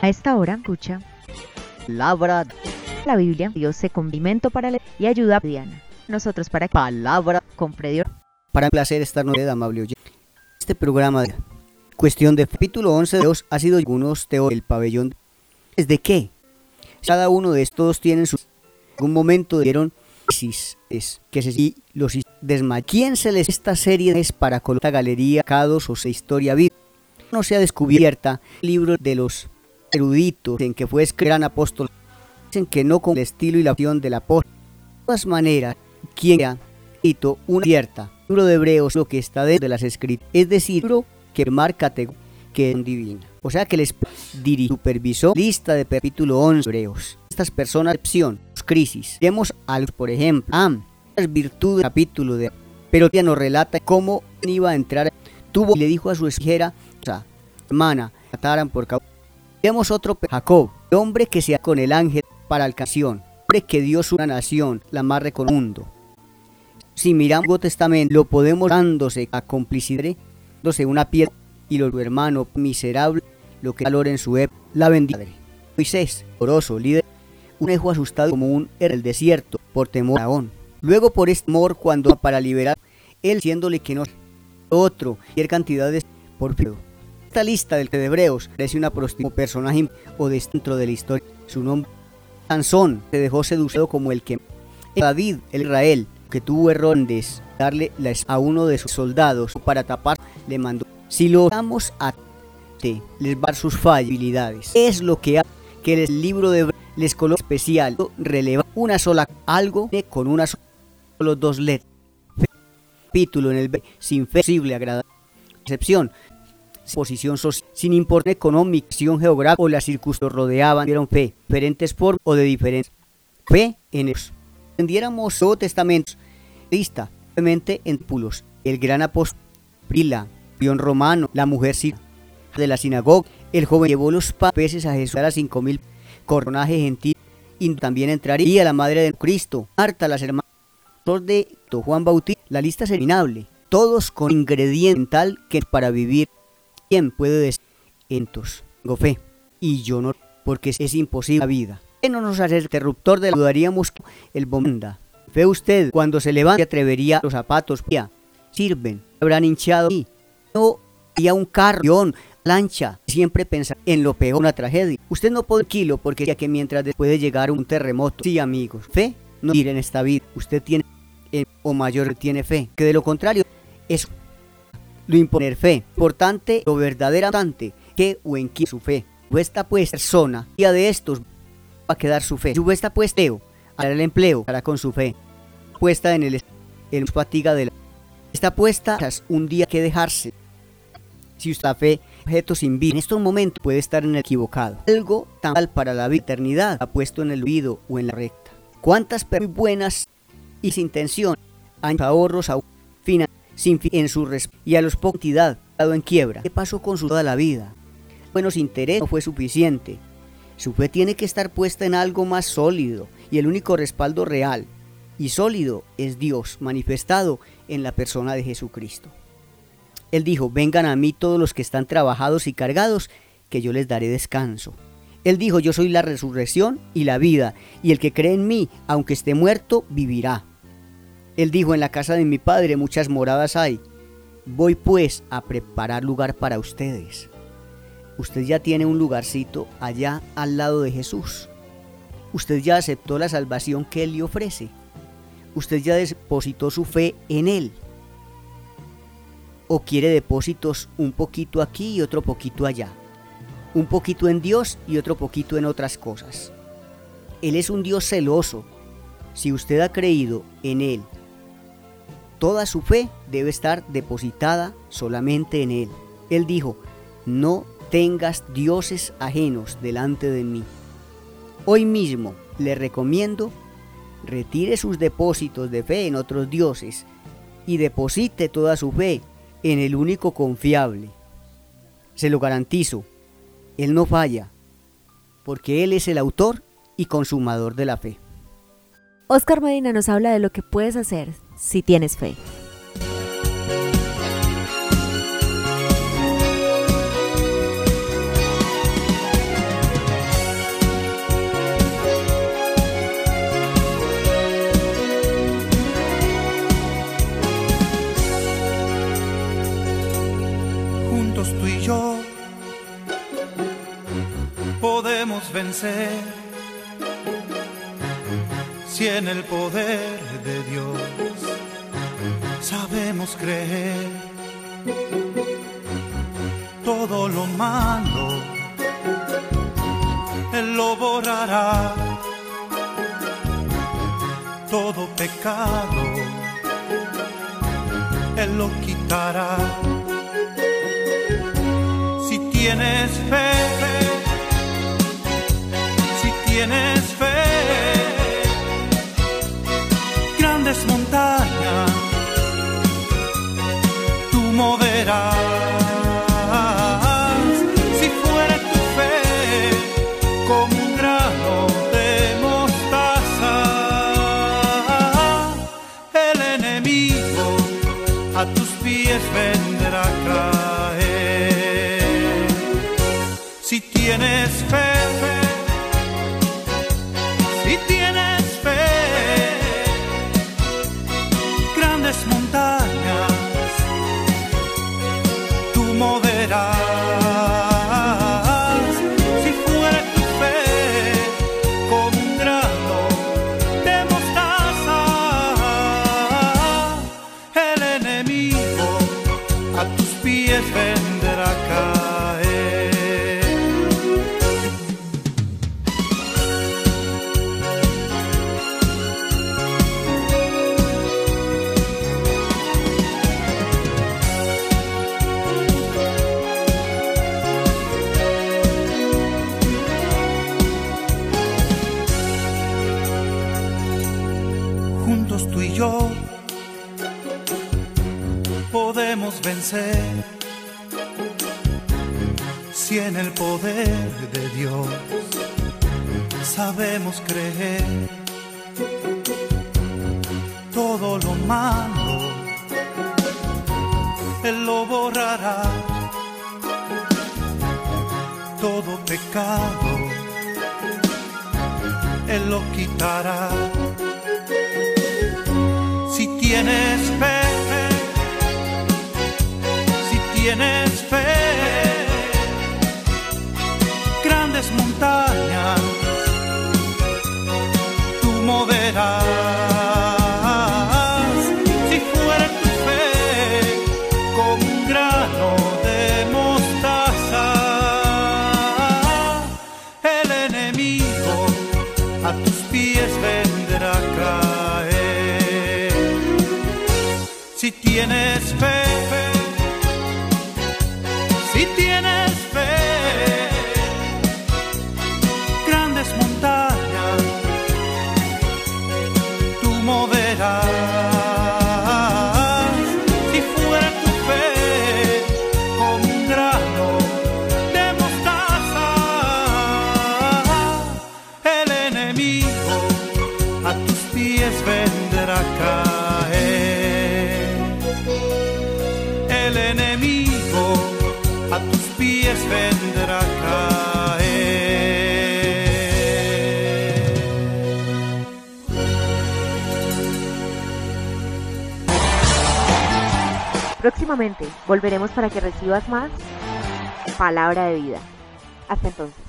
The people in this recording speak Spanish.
A esta hora, escucha. Palabra. La Biblia, Dios se condimento para leer y ayuda a Diana. Nosotros para Palabra. con Freddy Para placer estar noche, amable oyente. Este programa de cuestión de capítulo 11 de Dios ha sido algunos teóricos del pabellón. ¿Desde qué? Cada uno de estos tienen su... En algún momento dieron es que se y los desma ¿Quién se les esta serie es para colocar galería, cados o se historia viva? No se ha descubierta el libro de los eruditos en que fue gran apóstol. Dicen que no con el estilo y la acción del apóstol. De todas maneras, quien ha escrito una cierta libro de Hebreos lo que está dentro de las escritas, es decir, que marca que es divina. O sea que les dirigió, supervisó lista de capítulo 11 Hebreos. Estas personas, excepción, crisis. Vemos algo, por ejemplo, ah, las virtudes capítulo de pero ella nos relata cómo iba a entrar tuvo y le dijo a su hijera, hermana, mataran por causa. Vemos otro Jacob, hombre que sea con el ángel para alcanción, hombre que dio su nación, la más reconocida mundo. Si miramos el Testamento, lo podemos dándose a complicidad, dándose una piedra y los hermanos miserable, lo que valor en su época, la bendiga. Moisés, oroso, líder un hijo asustado como un en el desierto por temor a Aón. Luego por este temor cuando para liberar, él siéndole que no otro, cualquier cantidad de por Esta lista de Hebreos parece una prostituta personaje o dentro de la historia. Su nombre Sansón se dejó seducido como el que David, el Israel, que tuvo errores darle a uno de sus soldados para tapar, le mandó. Si lo damos a te, les va sus fallabilidades. Es lo que hace que el libro de les coloca especial, releva una sola algo con una sola dos letras. Capítulo en el sin fe posible agradable. Excepción posición social, sin importar económica, geográfica o las circunstancias rodeaban, dieron fe, diferentes formas o de diferentes fe en ellos. Entendiéramos todo testamento, lista, obviamente en pulos, el gran apóstol, Prila, León Romano, la mujer de la sinagoga, el joven llevó los peces a Jesús a las cinco mil coronaje gentil y también entraría la madre de Cristo, Marta, las hermanas de Juan Bautista, la lista es eliminable, todos con ingrediente tal que para vivir, ¿quién puede decir? Entonces, tengo fe, y yo no, porque es imposible la vida. ¿Qué no nos hace el interruptor de la dudaríamos el bomba? Fe usted, cuando se levanta, atrevería los zapatos, ya, sirven, habrán hinchado y no había un carro, lancha, siempre pensar en lo peor, una tragedia. Usted no puede kilo porque ya que mientras puede llegar un terremoto. Sí, amigos, fe no ir en esta vida. Usted tiene eh, o mayor tiene fe, que de lo contrario es lo imponer fe. Importante, lo verdaderamente, que o en su fe. Esta pues persona, día de estos va a quedar su fe. Su esta pues Teo, hará el empleo, hará con su fe. Puesta en el en fatiga de la está puesta un día que dejarse. Si usted fe objeto sin vida en estos momentos puede estar en el equivocado. Algo tan mal para la eternidad ha puesto en el oído o en la recta. ¿Cuántas personas buenas y sin intención han ahorros a fin en su y a los pocos dado en quiebra? ¿Qué pasó con su toda la vida? Buenos intereses no fue suficiente. Su fe tiene que estar puesta en algo más sólido y el único respaldo real y sólido es Dios manifestado en la persona de Jesucristo. Él dijo, vengan a mí todos los que están trabajados y cargados, que yo les daré descanso. Él dijo, yo soy la resurrección y la vida, y el que cree en mí, aunque esté muerto, vivirá. Él dijo, en la casa de mi padre muchas moradas hay. Voy pues a preparar lugar para ustedes. Usted ya tiene un lugarcito allá al lado de Jesús. Usted ya aceptó la salvación que Él le ofrece. Usted ya depositó su fe en Él o quiere depósitos un poquito aquí y otro poquito allá. Un poquito en Dios y otro poquito en otras cosas. Él es un Dios celoso. Si usted ha creído en Él, toda su fe debe estar depositada solamente en Él. Él dijo, no tengas dioses ajenos delante de mí. Hoy mismo le recomiendo retire sus depósitos de fe en otros dioses y deposite toda su fe en el único confiable. Se lo garantizo, Él no falla, porque Él es el autor y consumador de la fe. Oscar Medina nos habla de lo que puedes hacer si tienes fe. Juntos tú y yo podemos vencer si en el poder de Dios sabemos creer. Todo lo malo Él lo borrará. Todo pecado Él lo quitará. Si tienes fe podemos vencer. Si en el poder de Dios sabemos creer todo lo malo Él lo borrará. Todo pecado Él lo quitará. Si tienes fe, tienes fe, El enemigo a tus pies vendrá a. Próximamente volveremos para que recibas más palabra de vida. Hasta entonces.